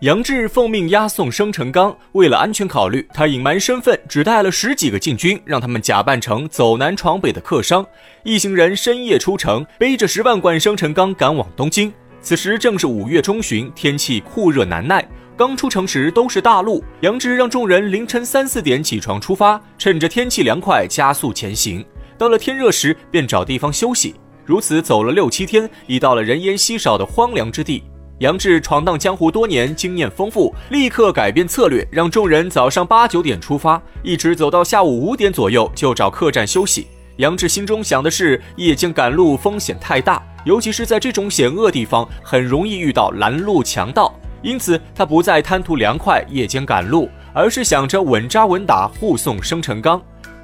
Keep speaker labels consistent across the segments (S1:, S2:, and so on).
S1: 杨志奉命押送生辰纲，为了安全考虑，他隐瞒身份，只带了十几个禁军，让他们假扮成走南闯北的客商。一行人深夜出城，背着十万贯生辰纲赶往东京。此时正是五月中旬，天气酷热难耐。刚出城时都是大路，杨志让众人凌晨三四点起床出发，趁着天气凉快加速前行。到了天热时，便找地方休息。如此走了六七天，已到了人烟稀少的荒凉之地。杨志闯荡江湖多年，经验丰富，立刻改变策略，让众人早上八九点出发，一直走到下午五点左右就找客栈休息。杨志心中想的是，夜间赶路风险太大，尤其是在这种险恶地方，很容易遇到拦路强盗，因此他不再贪图凉快夜间赶路，而是想着稳扎稳打护送生辰纲。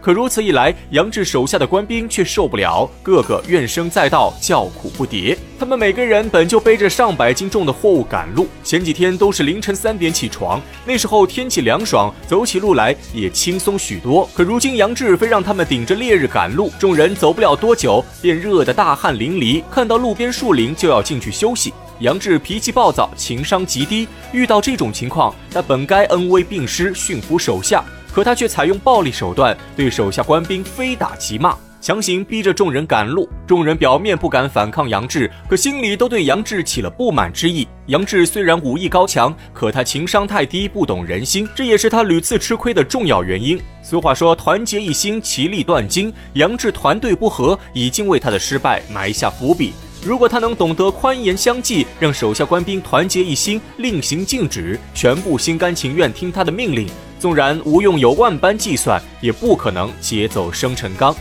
S1: 可如此一来，杨志手下的官兵却受不了，个个怨声载道，叫苦不迭。他们每个人本就背着上百斤重的货物赶路，前几天都是凌晨三点起床，那时候天气凉爽，走起路来也轻松许多。可如今杨志非让他们顶着烈日赶路，众人走不了多久，便热得大汗淋漓，看到路边树林就要进去休息。杨志脾气暴躁，情商极低，遇到这种情况，他本该恩威并施，驯服手下。可他却采用暴力手段，对手下官兵非打即骂，强行逼着众人赶路。众人表面不敢反抗杨志，可心里都对杨志起了不满之意。杨志虽然武艺高强，可他情商太低，不懂人心，这也是他屡次吃亏的重要原因。俗话说，团结一心，其利断金。杨志团队不和，已经为他的失败埋下伏笔。如果他能懂得宽严相济，让手下官兵团结一心，令行禁止，全部心甘情愿听他的命令。纵然吴用有万般计算，也不可能劫走生辰纲。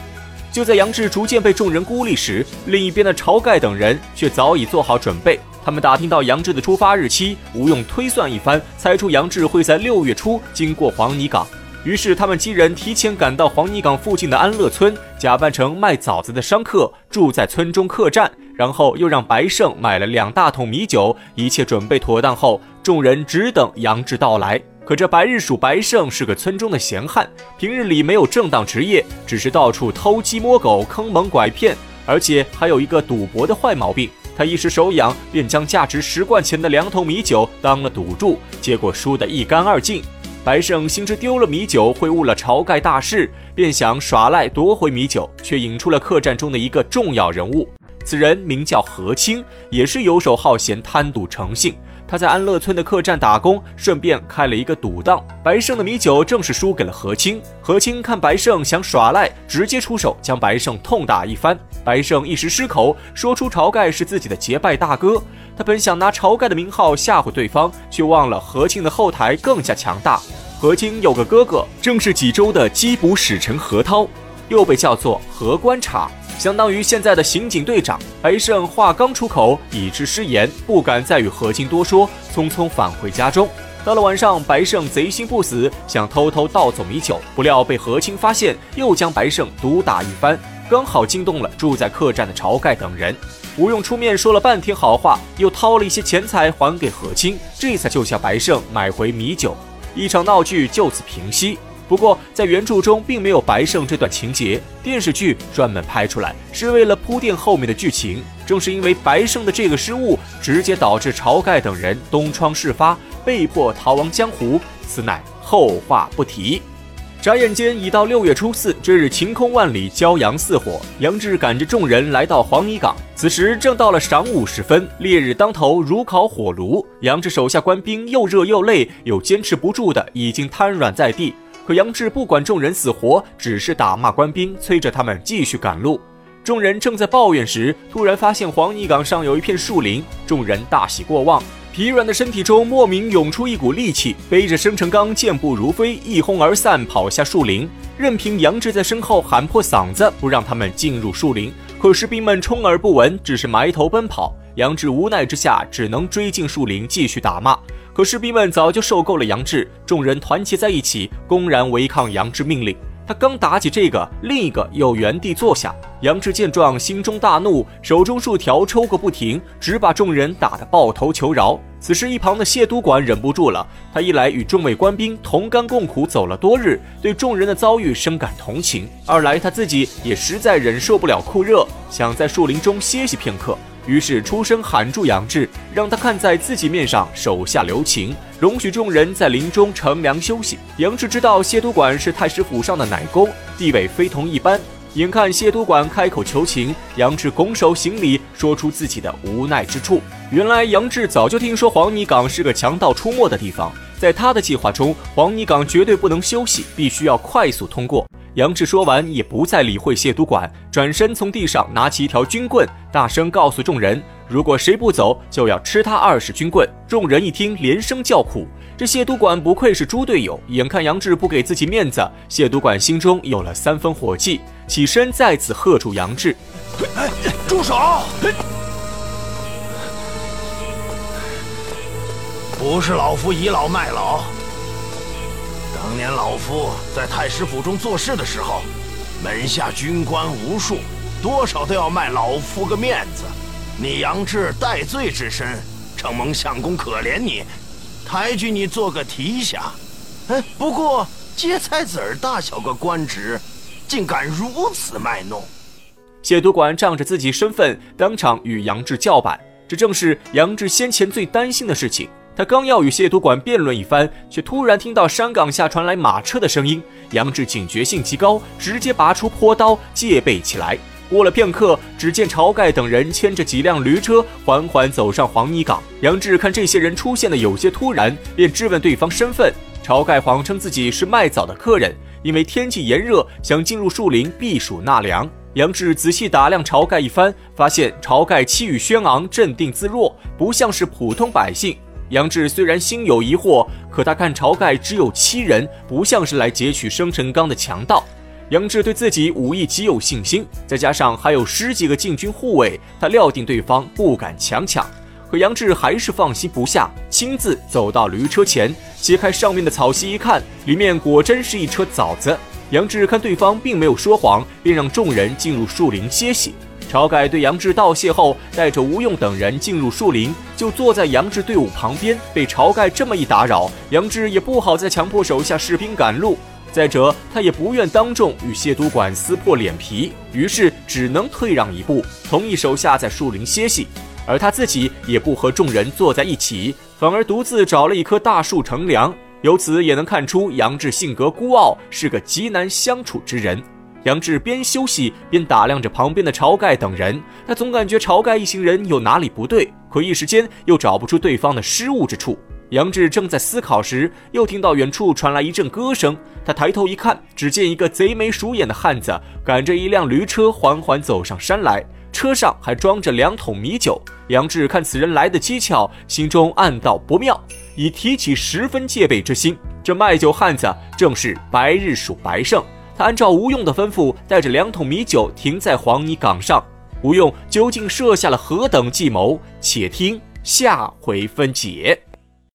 S1: 就在杨志逐渐被众人孤立时，另一边的晁盖等人却早已做好准备。他们打听到杨志的出发日期，吴用推算一番，猜出杨志会在六月初经过黄泥岗。于是他们几人提前赶到黄泥岗附近的安乐村，假扮成卖枣子的商客，住在村中客栈。然后又让白胜买了两大桶米酒。一切准备妥当后，众人只等杨志到来。可这白日鼠白胜是个村中的闲汉，平日里没有正当职业，只是到处偷鸡摸狗、坑蒙拐骗，而且还有一个赌博的坏毛病。他一时手痒，便将价值十贯钱的两桶米酒当了赌注，结果输得一干二净。白胜心知丢了米酒会误了晁盖大事，便想耍赖夺回米酒，却引出了客栈中的一个重要人物。此人名叫何清，也是游手好闲、贪赌成性。他在安乐村的客栈打工，顺便开了一个赌档。白胜的米酒正是输给了何清。何清看白胜想耍赖，直接出手将白胜痛打一番。白胜一时失口，说出晁盖是自己的结拜大哥。他本想拿晁盖的名号吓唬对方，却忘了何清的后台更加强大。何清有个哥哥，正是济州的缉捕使臣何涛，又被叫做何观察。相当于现在的刑警队长白胜话刚出口，已知失言，不敢再与何清多说，匆匆返回家中。到了晚上，白胜贼心不死，想偷偷盗走米酒，不料被何清发现，又将白胜毒打一番，刚好惊动了住在客栈的晁盖等人。吴用出面说了半天好话，又掏了一些钱财还给何清，这才救下白胜，买回米酒，一场闹剧就此平息。不过，在原著中并没有白胜这段情节，电视剧专门拍出来，是为了铺垫后面的剧情。正是因为白胜的这个失误，直接导致晁盖等人东窗事发，被迫逃亡江湖，此乃后话不提。眨眼间已到六月初四，这日晴空万里，骄阳似火。杨志赶着众人来到黄泥岗，此时正到了晌午时分，烈日当头，如烤火炉。杨志手下官兵又热又累，又坚持不住的，已经瘫软在地。可杨志不管众人死活，只是打骂官兵，催着他们继续赶路。众人正在抱怨时，突然发现黄泥岗上有一片树林，众人大喜过望，疲软的身体中莫名涌出一股力气，背着生辰纲，健步如飞，一哄而散，跑下树林。任凭杨志在身后喊破嗓子，不让他们进入树林，可士兵们充耳不闻，只是埋头奔跑。杨志无奈之下，只能追进树林，继续打骂。可士兵们早就受够了杨志，众人团结在一起，公然违抗杨志命令。他刚打起这个，另一个又原地坐下。杨志见状，心中大怒，手中竖条抽个不停，只把众人打得抱头求饶。此时，一旁的谢都管忍不住了，他一来与众位官兵同甘共苦，走了多日，对众人的遭遇深感同情；二来他自己也实在忍受不了酷热，想在树林中歇息片刻。于是出声喊住杨志，让他看在自己面上手下留情，容许众人在林中乘凉休息。杨志知道谢都管是太师府上的奶公，地位非同一般。眼看谢都管开口求情，杨志拱手行礼，说出自己的无奈之处。原来杨志早就听说黄泥岗是个强盗出没的地方，在他的计划中，黄泥岗绝对不能休息，必须要快速通过。杨志说完，也不再理会谢都管，转身从地上拿起一条军棍，大声告诉众人：如果谁不走，就要吃他二十军棍。众人一听，连声叫苦。这谢都管不愧是猪队友，眼看杨志不给自己面子，谢都管心中有了三分火气。起身再次喝住杨志，
S2: 住手！不是老夫倚老卖老。当年老夫在太师府中做事的时候，门下军官无数，多少都要卖老夫个面子。你杨志戴罪之身，承蒙相公可怜你，抬举你做个提辖。哎，不过芥菜籽儿大小个官职。竟敢如此卖弄！
S1: 谢都管仗着自己身份，当场与杨志叫板。这正是杨志先前最担心的事情。他刚要与谢都管辩论一番，却突然听到山岗下传来马车的声音。杨志警觉性极高，直接拔出坡刀戒备起来。过了片刻，只见晁盖等人牵着几辆驴车缓缓走上黄泥岗。杨志看这些人出现的有些突然，便质问对方身份。晁盖谎称自己是卖枣的客人。因为天气炎热，想进入树林避暑纳凉。杨志仔细打量晁盖一番，发现晁盖气宇轩昂，镇定自若，不像是普通百姓。杨志虽然心有疑惑，可他看晁盖只有七人，不像是来劫取生辰纲的强盗。杨志对自己武艺极有信心，再加上还有十几个禁军护卫，他料定对方不敢强抢。可杨志还是放心不下，亲自走到驴车前，揭开上面的草席一看，里面果真是一车枣子。杨志看对方并没有说谎，便让众人进入树林歇息。晁盖对杨志道谢后，带着吴用等人进入树林，就坐在杨志队伍旁边。被晁盖这么一打扰，杨志也不好再强迫手下士兵赶路。再者，他也不愿当众与谢都管撕破脸皮，于是只能退让一步，同意手下在树林歇息。而他自己也不和众人坐在一起，反而独自找了一棵大树乘凉。由此也能看出杨志性格孤傲，是个极难相处之人。杨志边休息边打量着旁边的晁盖等人，他总感觉晁盖一行人有哪里不对，可一时间又找不出对方的失误之处。杨志正在思考时，又听到远处传来一阵歌声。他抬头一看，只见一个贼眉鼠眼的汉子赶着一辆驴车缓缓走上山来。车上还装着两桶米酒。杨志看此人来的蹊跷，心中暗道不妙，已提起十分戒备之心。这卖酒汉子正是白日鼠白胜。他按照吴用的吩咐，带着两桶米酒停在黄泥岗上。吴用究竟设下了何等计谋？且听下回分解。